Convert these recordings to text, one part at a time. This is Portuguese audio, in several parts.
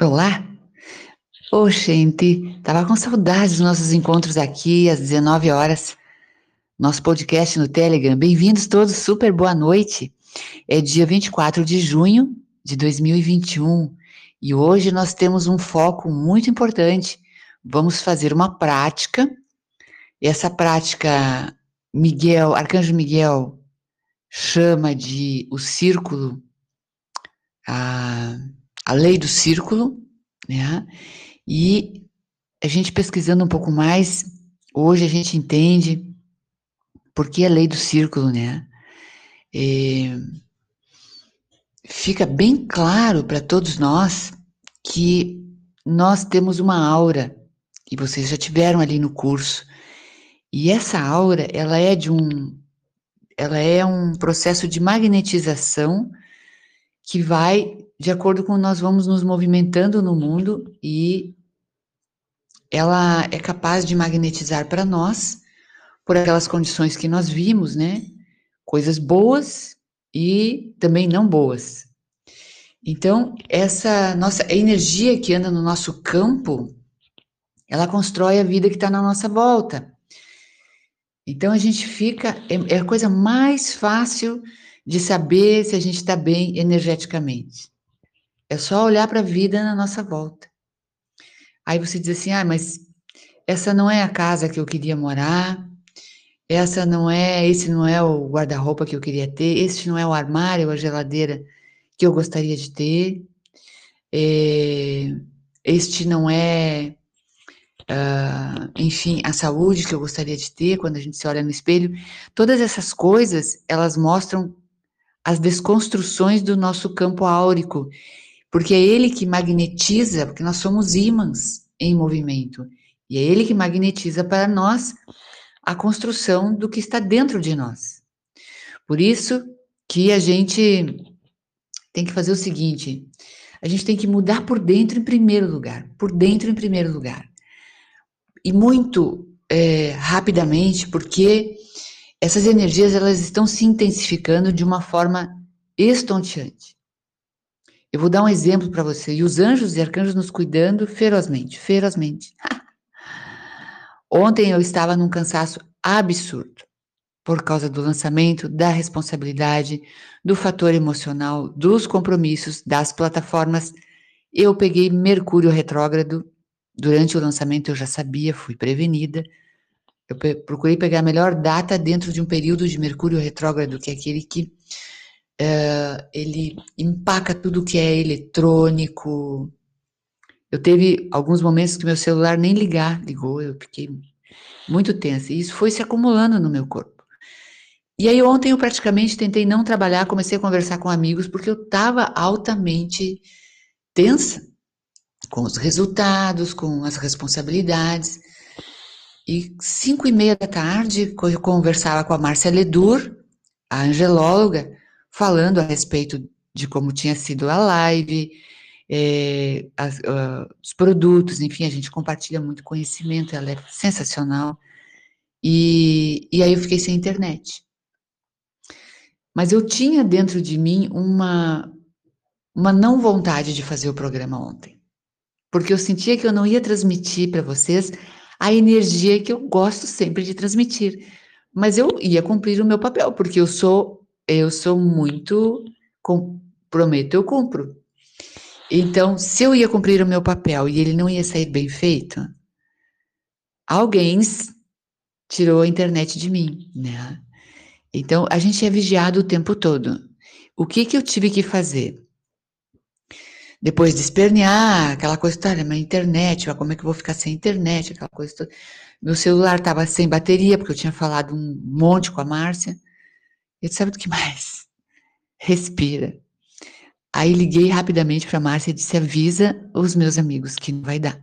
Olá! Ô, gente, tava com saudades dos nossos encontros aqui às 19 horas. Nosso podcast no Telegram. Bem-vindos todos, super boa noite. É dia 24 de junho de 2021 e hoje nós temos um foco muito importante. Vamos fazer uma prática. Essa prática, Miguel, Arcanjo Miguel, chama de o círculo, a, a lei do círculo, né? E a gente pesquisando um pouco mais, hoje a gente entende por que a lei do círculo, né? É, fica bem claro para todos nós que nós temos uma aura, e vocês já tiveram ali no curso, e essa aura, ela é de um, ela é um processo de magnetização que vai de acordo com nós vamos nos movimentando no mundo e ela é capaz de magnetizar para nós por aquelas condições que nós vimos, né? Coisas boas e também não boas. Então, essa nossa energia que anda no nosso campo, ela constrói a vida que está na nossa volta. Então, a gente fica, é, é a coisa mais fácil de saber se a gente está bem energeticamente. É só olhar para a vida na nossa volta. Aí você diz assim: ah, mas essa não é a casa que eu queria morar, essa não é, esse não é o guarda-roupa que eu queria ter, esse não é o armário, a geladeira que eu gostaria de ter, é, este não é, uh, enfim, a saúde que eu gostaria de ter quando a gente se olha no espelho. Todas essas coisas, elas mostram as desconstruções do nosso campo áurico porque é ele que magnetiza, porque nós somos ímãs em movimento, e é ele que magnetiza para nós a construção do que está dentro de nós. Por isso que a gente tem que fazer o seguinte: a gente tem que mudar por dentro em primeiro lugar, por dentro em primeiro lugar. E muito é, rapidamente, porque essas energias elas estão se intensificando de uma forma estonteante. Eu vou dar um exemplo para você. E os anjos e arcanjos nos cuidando ferozmente, ferozmente. Ontem eu estava num cansaço absurdo por causa do lançamento, da responsabilidade, do fator emocional, dos compromissos, das plataformas. Eu peguei Mercúrio retrógrado. Durante o lançamento eu já sabia, fui prevenida. Eu procurei pegar a melhor data dentro de um período de Mercúrio retrógrado, que é aquele que uh, ele empaca tudo que é eletrônico. Eu teve alguns momentos que meu celular nem ligar, ligou, eu fiquei muito tensa. E isso foi se acumulando no meu corpo. E aí ontem eu praticamente tentei não trabalhar, comecei a conversar com amigos, porque eu estava altamente tensa com os resultados, com as responsabilidades. E cinco e meia da tarde, eu conversava com a Márcia Ledur, a angelóloga, falando a respeito de como tinha sido a live, é, as, uh, os produtos, enfim, a gente compartilha muito conhecimento, ela é sensacional. E, e aí eu fiquei sem internet. Mas eu tinha dentro de mim uma, uma não vontade de fazer o programa ontem. Porque eu sentia que eu não ia transmitir para vocês a energia que eu gosto sempre de transmitir. Mas eu ia cumprir o meu papel, porque eu sou eu sou muito com, prometo, eu cumpro. Então, se eu ia cumprir o meu papel e ele não ia sair bem feito, alguém tirou a internet de mim, né? Então, a gente é vigiado o tempo todo. O que que eu tive que fazer? Depois de espernear, aquela coisa toda, minha internet, como é que eu vou ficar sem internet, aquela coisa toda. Meu celular estava sem bateria, porque eu tinha falado um monte com a Márcia. Eu disse, sabe do que mais? Respira. Aí liguei rapidamente para a Márcia e disse, avisa os meus amigos que não vai dar.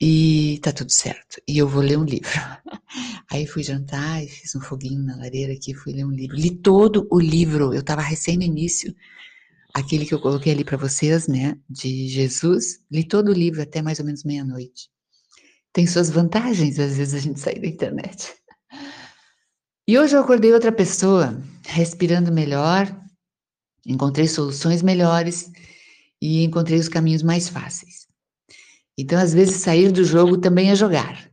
E tá tudo certo. E eu vou ler um livro. Aí fui jantar e fiz um foguinho na lareira aqui, fui ler um livro. Li todo o livro, eu estava recém no início, aquele que eu coloquei ali para vocês, né, de Jesus. Li todo o livro até mais ou menos meia-noite. Tem suas vantagens, às vezes, a gente sair da internet. E hoje eu acordei outra pessoa, respirando melhor, encontrei soluções melhores e encontrei os caminhos mais fáceis. Então, às vezes, sair do jogo também é jogar,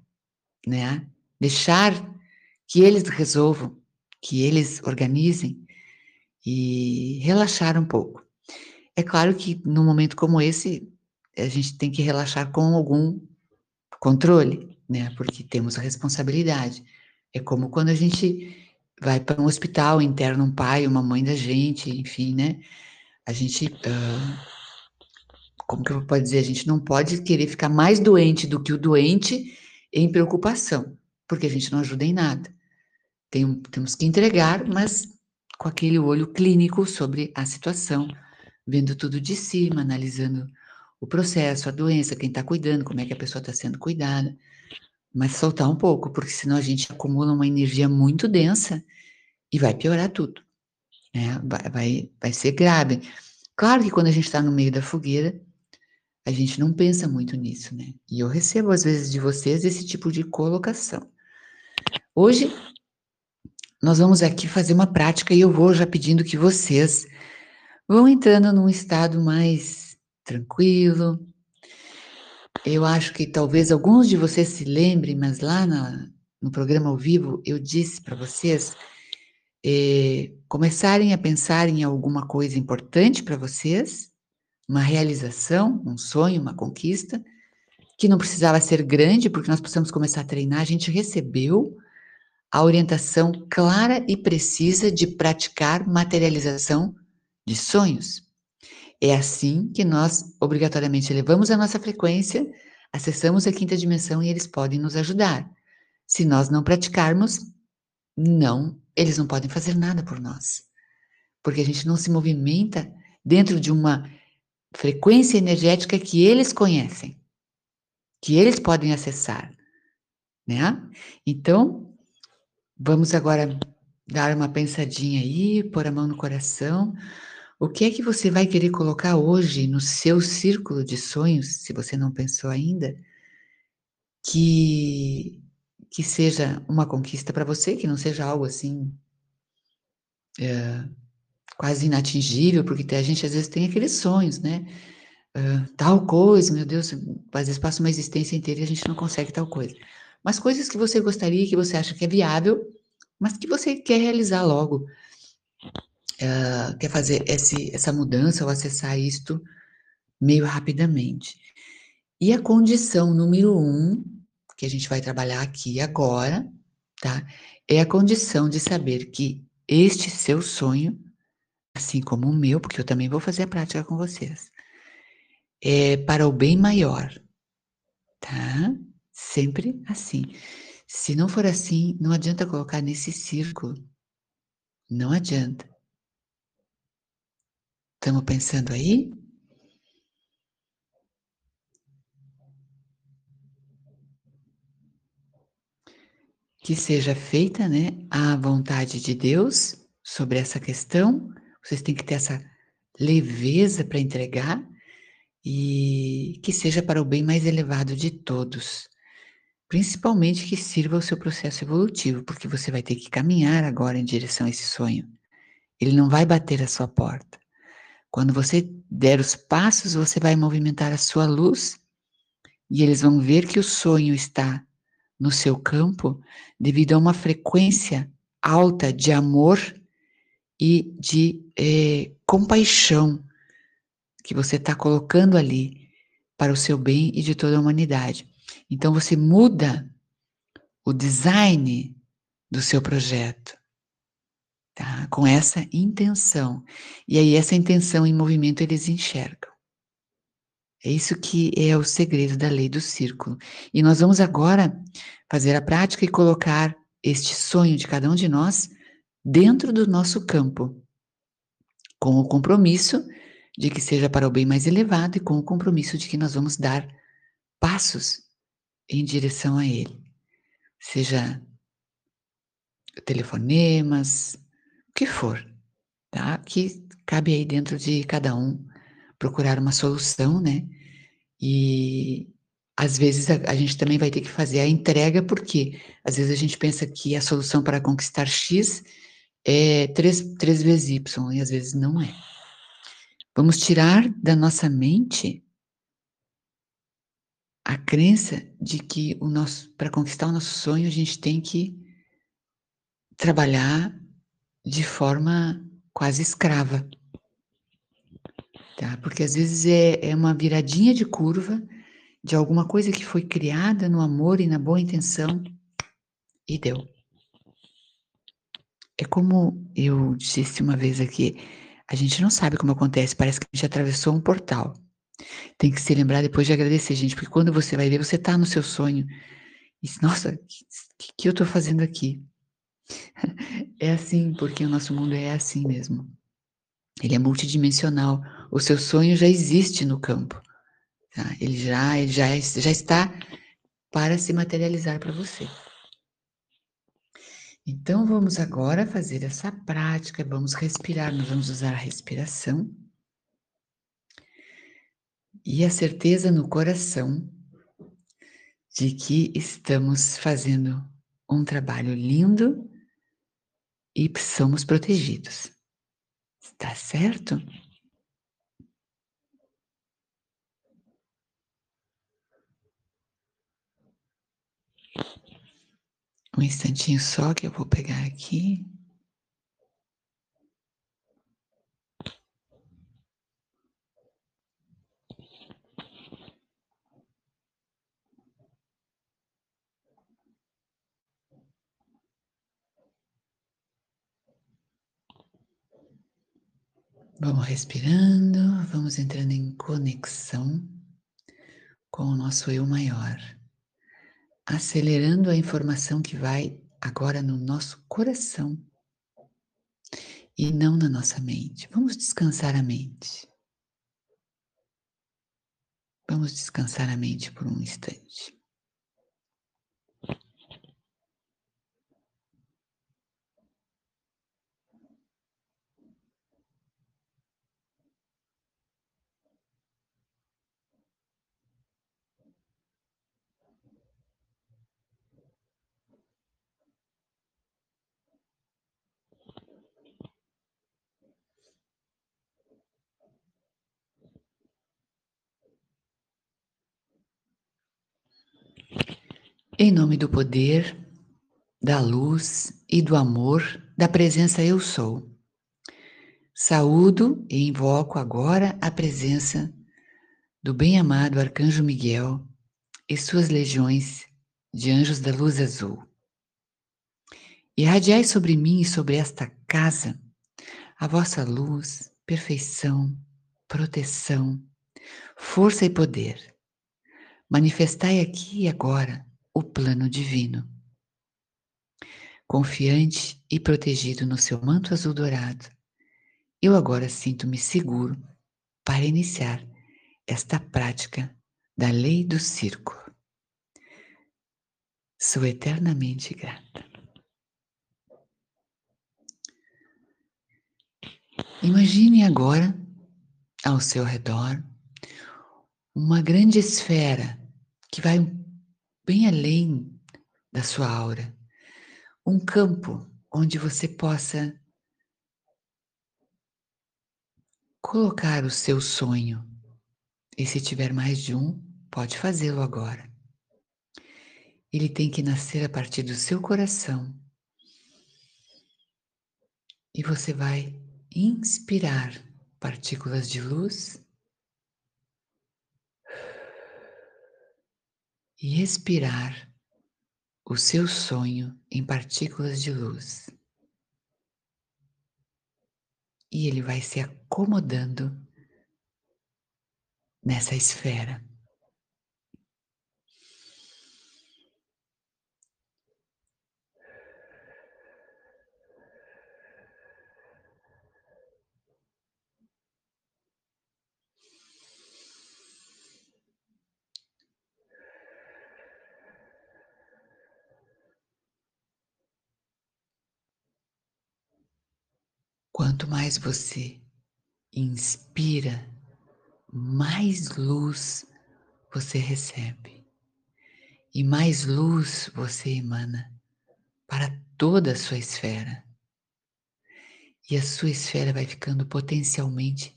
né? Deixar que eles resolvam, que eles organizem e relaxar um pouco. É claro que num momento como esse, a gente tem que relaxar com algum controle, né? Porque temos a responsabilidade. É como quando a gente vai para um hospital, interna um pai, uma mãe da gente, enfim, né? A gente, uh, como que eu posso dizer? A gente não pode querer ficar mais doente do que o doente em preocupação, porque a gente não ajuda em nada. Tem, temos que entregar, mas com aquele olho clínico sobre a situação, vendo tudo de cima, analisando o processo, a doença, quem está cuidando, como é que a pessoa está sendo cuidada. Mas soltar um pouco, porque senão a gente acumula uma energia muito densa e vai piorar tudo. Né? Vai, vai, vai ser grave. Claro que quando a gente está no meio da fogueira, a gente não pensa muito nisso, né? E eu recebo às vezes de vocês esse tipo de colocação. Hoje nós vamos aqui fazer uma prática e eu vou já pedindo que vocês vão entrando num estado mais tranquilo. Eu acho que talvez alguns de vocês se lembrem, mas lá na, no programa ao vivo eu disse para vocês eh, começarem a pensar em alguma coisa importante para vocês, uma realização, um sonho, uma conquista, que não precisava ser grande, porque nós precisamos começar a treinar. A gente recebeu a orientação clara e precisa de praticar materialização de sonhos. É assim que nós obrigatoriamente elevamos a nossa frequência, acessamos a quinta dimensão e eles podem nos ajudar. Se nós não praticarmos, não, eles não podem fazer nada por nós. Porque a gente não se movimenta dentro de uma frequência energética que eles conhecem, que eles podem acessar, né? Então, Vamos agora dar uma pensadinha aí, pôr a mão no coração. O que é que você vai querer colocar hoje no seu círculo de sonhos, se você não pensou ainda, que que seja uma conquista para você, que não seja algo assim é, quase inatingível, porque a gente às vezes tem aqueles sonhos, né? Uh, tal coisa, meu Deus, às vezes passa uma existência inteira e a gente não consegue tal coisa mas coisas que você gostaria, que você acha que é viável, mas que você quer realizar logo, uh, quer fazer esse, essa mudança ou acessar isto meio rapidamente. E a condição número um, que a gente vai trabalhar aqui agora, tá? É a condição de saber que este seu sonho, assim como o meu, porque eu também vou fazer a prática com vocês, é para o bem maior, tá? Sempre assim. Se não for assim, não adianta colocar nesse círculo. Não adianta. Estamos pensando aí? Que seja feita, né, a vontade de Deus sobre essa questão. Vocês têm que ter essa leveza para entregar e que seja para o bem mais elevado de todos. Principalmente que sirva ao seu processo evolutivo, porque você vai ter que caminhar agora em direção a esse sonho. Ele não vai bater a sua porta. Quando você der os passos, você vai movimentar a sua luz e eles vão ver que o sonho está no seu campo devido a uma frequência alta de amor e de eh, compaixão que você está colocando ali para o seu bem e de toda a humanidade. Então você muda o design do seu projeto, tá? Com essa intenção. E aí essa intenção em movimento eles enxergam. É isso que é o segredo da lei do círculo. E nós vamos agora fazer a prática e colocar este sonho de cada um de nós dentro do nosso campo, com o compromisso de que seja para o bem mais elevado e com o compromisso de que nós vamos dar passos em direção a Ele. Seja telefonemas, o que for, tá? Que cabe aí dentro de cada um procurar uma solução, né? E às vezes a, a, gente também vai ter que fazer a entrega, porque às vezes a gente pensa que a solução para conquistar X é 3, 3 vezes Y, e às vezes não é. Vamos tirar da nossa mente a crença de que o nosso para conquistar o nosso sonho, a gente tem que trabalhar de forma quase escrava. Tá? Porque às vezes é, é uma viradinha de curva de alguma coisa que foi criada no amor e na boa intenção e deu. É como eu disse uma vez aqui, a gente não sabe como acontece, parece que a gente atravessou um portal. Tem que se lembrar depois de agradecer, gente, porque quando você vai ver, você está no seu sonho. E, nossa, o que, que eu estou fazendo aqui? É assim, porque o nosso mundo é assim mesmo. Ele é multidimensional. O seu sonho já existe no campo. Tá? Ele, já, ele já, já está para se materializar para você. Então, vamos agora fazer essa prática, vamos respirar, nós vamos usar a respiração e a certeza no coração de que estamos fazendo um trabalho lindo e somos protegidos. Está certo? Um instantinho só que eu vou pegar aqui. Vamos respirando, vamos entrando em conexão com o nosso eu maior acelerando a informação que vai agora no nosso coração e não na nossa mente. Vamos descansar a mente. Vamos descansar a mente por um instante. Em nome do poder, da luz e do amor da presença Eu Sou. Saúdo e invoco agora a presença do bem-amado Arcanjo Miguel e suas legiões de anjos da luz azul. Irradiai sobre mim e sobre esta casa a vossa luz, perfeição, proteção, força e poder. Manifestai aqui e agora o plano divino. Confiante e protegido no seu manto azul dourado, eu agora sinto-me seguro para iniciar esta prática da lei do círculo. Sou eternamente grata. Imagine agora, ao seu redor, uma grande esfera que vai bem além da sua aura, um campo onde você possa colocar o seu sonho. E se tiver mais de um, pode fazê-lo agora. Ele tem que nascer a partir do seu coração. E você vai inspirar partículas de luz e expirar o seu sonho em partículas de luz. E ele vai se acomodando nessa esfera. Quanto mais você inspira, mais luz você recebe e mais luz você emana para toda a sua esfera. E a sua esfera vai ficando potencialmente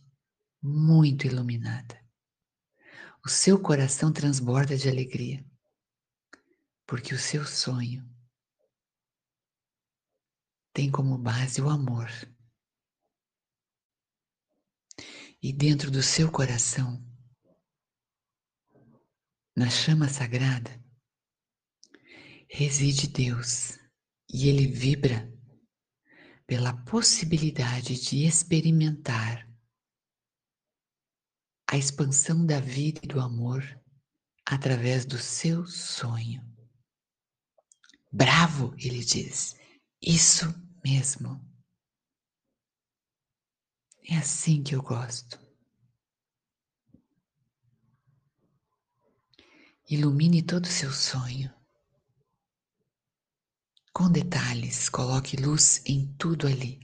muito iluminada. O seu coração transborda de alegria, porque o seu sonho tem como base o amor. E dentro do seu coração, na chama sagrada, reside Deus e ele vibra pela possibilidade de experimentar a expansão da vida e do amor através do seu sonho. Bravo, ele diz, isso mesmo. É assim que eu gosto. Ilumine todo o seu sonho. Com detalhes, coloque luz em tudo ali.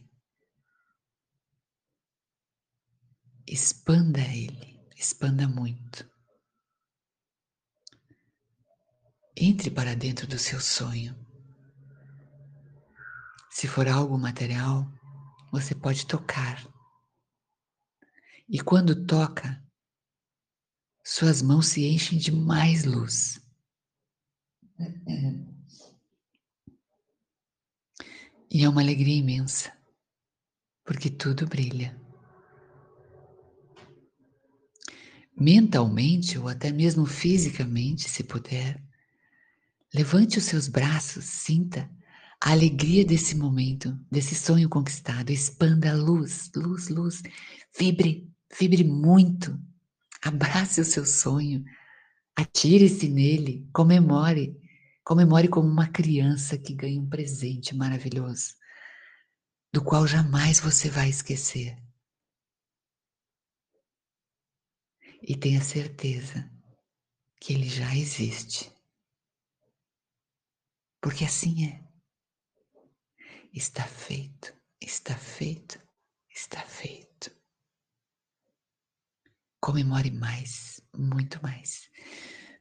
Expanda ele, expanda muito. Entre para dentro do seu sonho. Se for algo material, você pode tocar. E quando toca, suas mãos se enchem de mais luz. E é uma alegria imensa, porque tudo brilha. Mentalmente ou até mesmo fisicamente, se puder, levante os seus braços, sinta a alegria desse momento, desse sonho conquistado, expanda a luz, luz, luz, vibre, vibre muito, abrace o seu sonho, atire-se nele, comemore, Comemore como uma criança que ganha um presente maravilhoso, do qual jamais você vai esquecer. E tenha certeza que ele já existe. Porque assim é. Está feito, está feito, está feito. Comemore mais, muito mais.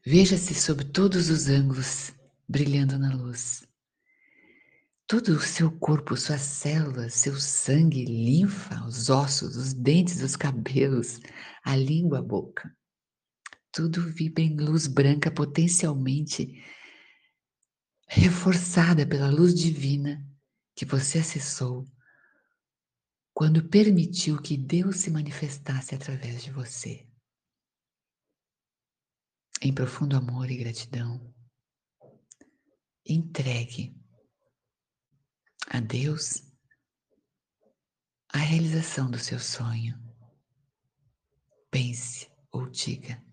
Veja-se sob todos os ângulos brilhando na luz. Todo o seu corpo, suas células, seu sangue, linfa, os ossos, os dentes, os cabelos, a língua, a boca. Tudo vibra em luz branca potencialmente reforçada pela luz divina que você acessou quando permitiu que Deus se manifestasse através de você. Em profundo amor e gratidão, entregue a Deus a realização do seu sonho. Pense ou diga: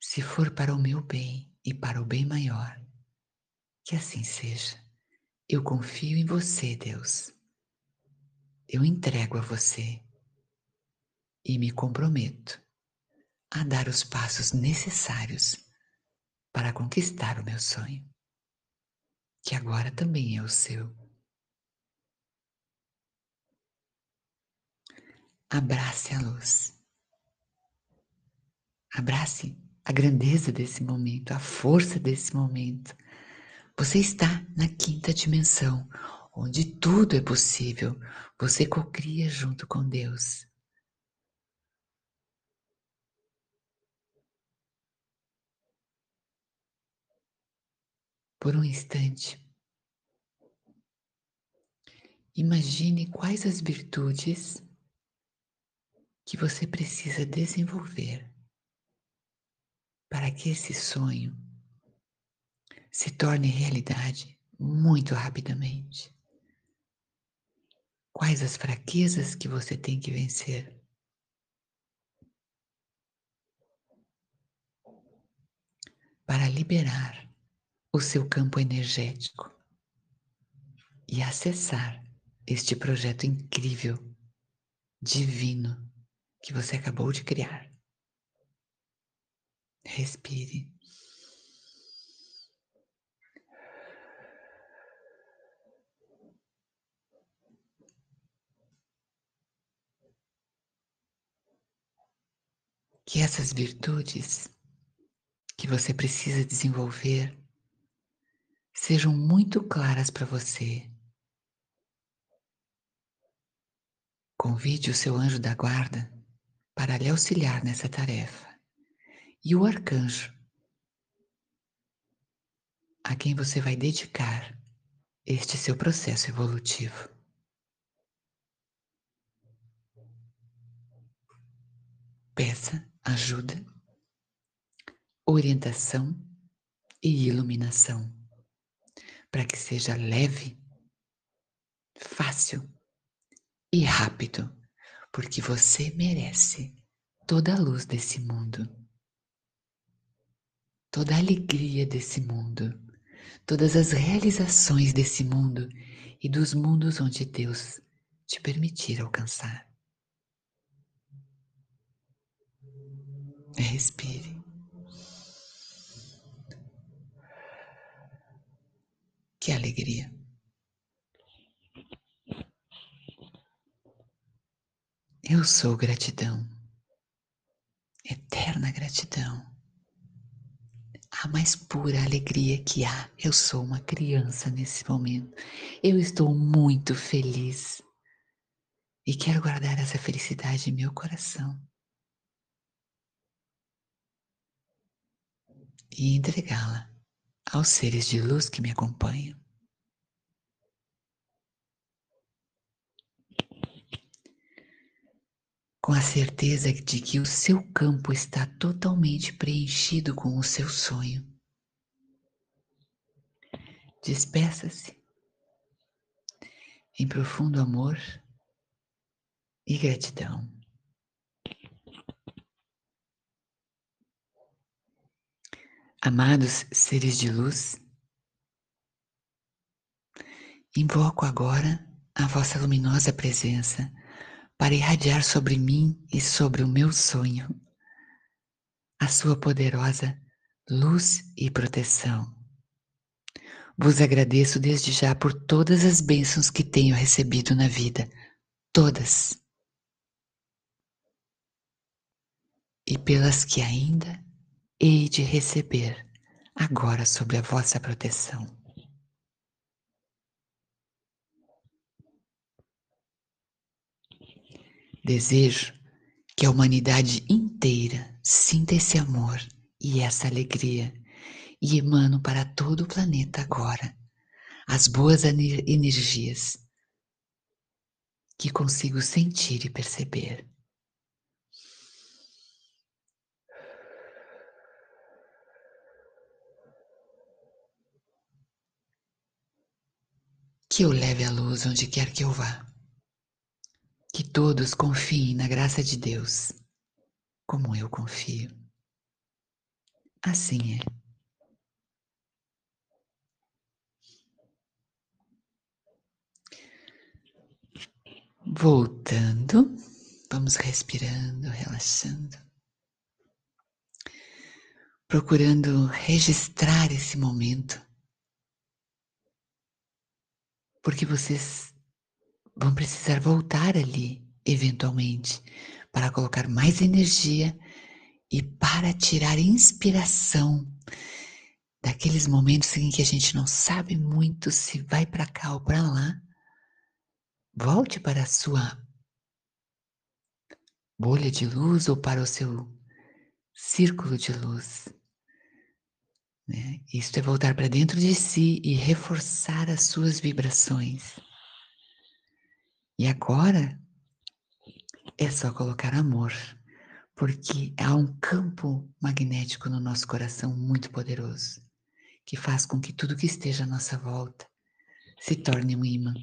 se for para o meu bem e para o bem maior, que assim seja. Eu confio em você, Deus. Eu entrego a você e me comprometo a dar os passos necessários para conquistar o meu sonho que agora também é o seu. Abrace a luz. Abrace a grandeza desse momento, a força desse momento. Você está na quinta dimensão, onde tudo é possível. Você cocria junto com Deus. por um instante. Imagine quais as virtudes que você precisa desenvolver para que esse sonho se torne realidade muito rapidamente. Quais as fraquezas que você tem que vencer? Para liberar o seu campo energético e acessar este projeto incrível, divino que você acabou de criar. Respire. Que essas virtudes que você precisa desenvolver sejam muito claras para você. Convide o seu anjo da guarda para lhe auxiliar nessa tarefa. E o arcanjo, a quem você vai dedicar este seu processo evolutivo. Peça ajuda, orientação e iluminação para que seja leve, fácil e rápido, porque você merece toda a luz desse mundo, toda a alegria desse mundo, todas as realizações desse mundo e dos mundos onde Deus te permitir alcançar. Respire. Que alegria. Eu sou gratidão, eterna gratidão, a mais pura alegria que há. Eu sou uma criança nesse momento. Eu estou muito feliz e quero guardar essa felicidade em meu coração. E entregá-la aos seres de luz que me acompanham. Com a certeza de que o seu campo está totalmente preenchido com o seu sonho. Despeça-se em profundo amor e gratidão. Amados seres de luz, invoco agora a vossa luminosa presença para irradiar sobre mim e sobre o meu sonho a sua poderosa luz e proteção. Vos agradeço desde já por todas as bênçãos que tenho recebido na vida, todas. E pelas que ainda hei de receber agora sob a vossa proteção. Desejo que a humanidade inteira sinta esse amor e essa alegria e emano para todo o planeta agora as boas energias que consigo sentir e perceber. Que eu leve a luz onde quer que eu vá. Que todos confiem na graça de Deus, como eu confio. Assim é. Voltando, vamos respirando, relaxando, procurando registrar esse momento porque vocês vão precisar voltar ali, eventualmente, para colocar mais energia e para tirar inspiração daqueles momentos em que a gente não sabe muito se vai para cá ou para lá. Volte para a sua bolha de luz ou para o seu círculo de luz. Né? Isto é voltar para dentro de si e reforçar as suas vibrações. E agora é só colocar amor, porque há um campo magnético no nosso coração muito poderoso, que faz com que tudo que esteja à nossa volta se torne um imã.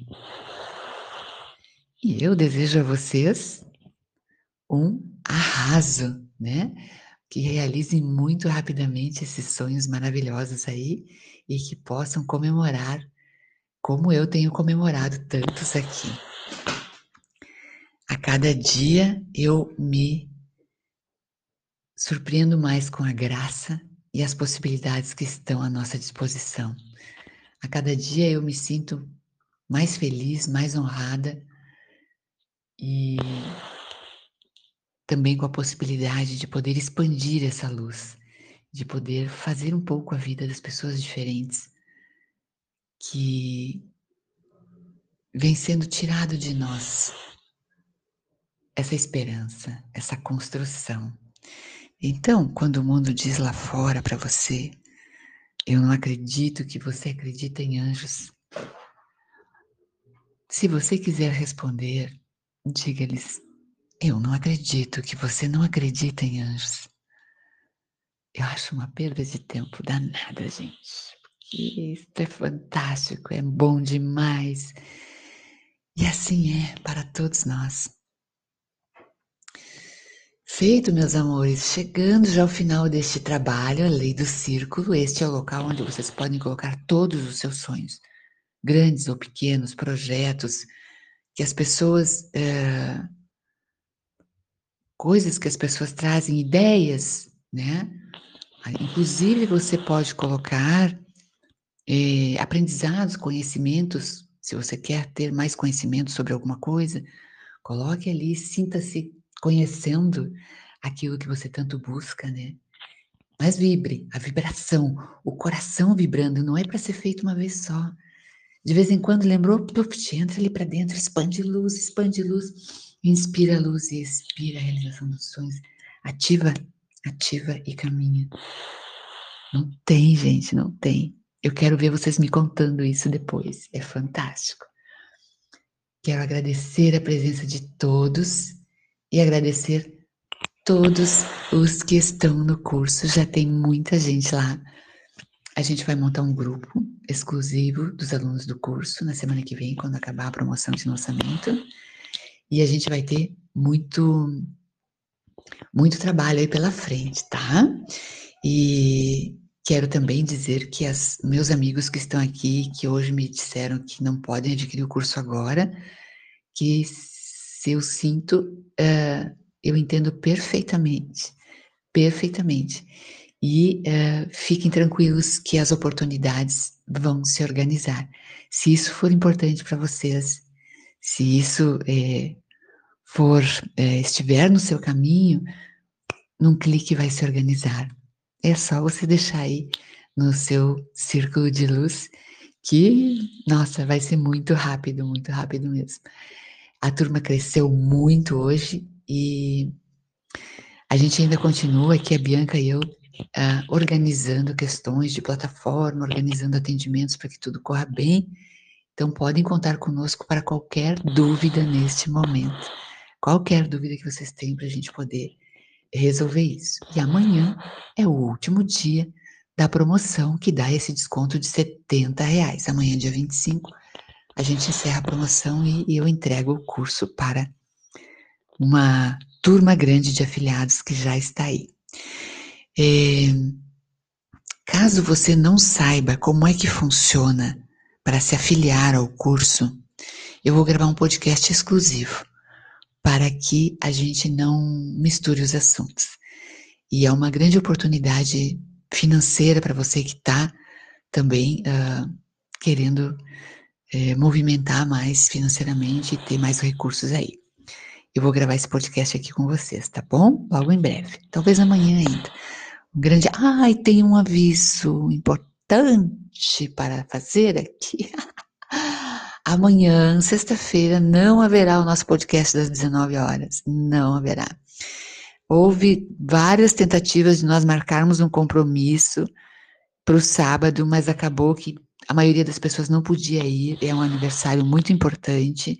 E eu desejo a vocês um arraso, né? Que realizem muito rapidamente esses sonhos maravilhosos aí e que possam comemorar como eu tenho comemorado tantos aqui. A cada dia eu me surpreendo mais com a graça e as possibilidades que estão à nossa disposição. A cada dia eu me sinto mais feliz, mais honrada e também com a possibilidade de poder expandir essa luz, de poder fazer um pouco a vida das pessoas diferentes que vem sendo tirado de nós essa esperança, essa construção. Então, quando o mundo diz lá fora para você, eu não acredito que você acredita em anjos. Se você quiser responder, diga-lhes: Eu não acredito que você não acredita em anjos. Eu acho uma perda de tempo danada, gente. Porque isso é fantástico, é bom demais. E assim é para todos nós. Feito, meus amores, chegando já ao final deste trabalho, a lei do círculo, este é o local onde vocês podem colocar todos os seus sonhos, grandes ou pequenos, projetos, que as pessoas. É, coisas que as pessoas trazem, ideias, né? Inclusive, você pode colocar é, aprendizados, conhecimentos, se você quer ter mais conhecimento sobre alguma coisa, coloque ali, sinta-se conhecendo aquilo que você tanto busca, né? Mas vibre, a vibração, o coração vibrando, não é para ser feito uma vez só. De vez em quando lembrou, puff, entra ali para dentro, expande luz, expande luz, inspira a luz e expira a realização dos sonhos. Ativa, ativa e caminha. Não tem, gente, não tem. Eu quero ver vocês me contando isso depois. É fantástico. Quero agradecer a presença de todos e agradecer todos os que estão no curso. Já tem muita gente lá. A gente vai montar um grupo exclusivo dos alunos do curso na semana que vem, quando acabar a promoção de lançamento. E a gente vai ter muito, muito trabalho aí pela frente, tá? E quero também dizer que os meus amigos que estão aqui, que hoje me disseram que não podem adquirir o curso agora, que se eu sinto, uh, eu entendo perfeitamente, perfeitamente. E uh, fiquem tranquilos que as oportunidades vão se organizar. Se isso for importante para vocês, se isso é, for é, estiver no seu caminho, num clique vai se organizar. É só você deixar aí no seu círculo de luz que, nossa, vai ser muito rápido, muito rápido mesmo. A turma cresceu muito hoje e a gente ainda continua aqui, a Bianca e eu, uh, organizando questões de plataforma, organizando atendimentos para que tudo corra bem. Então, podem contar conosco para qualquer dúvida neste momento. Qualquer dúvida que vocês tenham para a gente poder resolver isso. E amanhã é o último dia da promoção que dá esse desconto de 70 reais. Amanhã, dia 25, a gente encerra a promoção e, e eu entrego o curso para uma turma grande de afiliados que já está aí. É, caso você não saiba como é que funciona para se afiliar ao curso, eu vou gravar um podcast exclusivo para que a gente não misture os assuntos. E é uma grande oportunidade financeira para você que está também uh, querendo é, movimentar mais financeiramente e ter mais recursos aí. Eu vou gravar esse podcast aqui com vocês, tá bom? Logo em breve. Talvez amanhã ainda. Um grande. Ai, tem um aviso importante para fazer aqui. Amanhã, sexta-feira, não haverá o nosso podcast das 19 horas. Não haverá. Houve várias tentativas de nós marcarmos um compromisso para o sábado, mas acabou que a maioria das pessoas não podia ir, é um aniversário muito importante.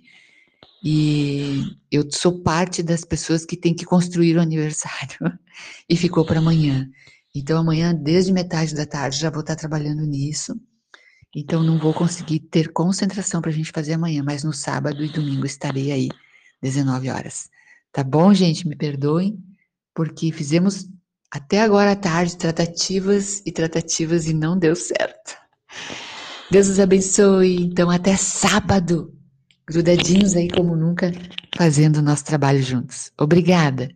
E eu sou parte das pessoas que tem que construir o aniversário. E ficou para amanhã. Então, amanhã, desde metade da tarde, já vou estar trabalhando nisso. Então, não vou conseguir ter concentração para a gente fazer amanhã, mas no sábado e domingo estarei aí, 19 horas. Tá bom, gente? Me perdoem, porque fizemos até agora à tarde tratativas e tratativas e não deu certo. Deus os abençoe. Então, até sábado. Grudadinhos aí como nunca, fazendo o nosso trabalho juntos. Obrigada.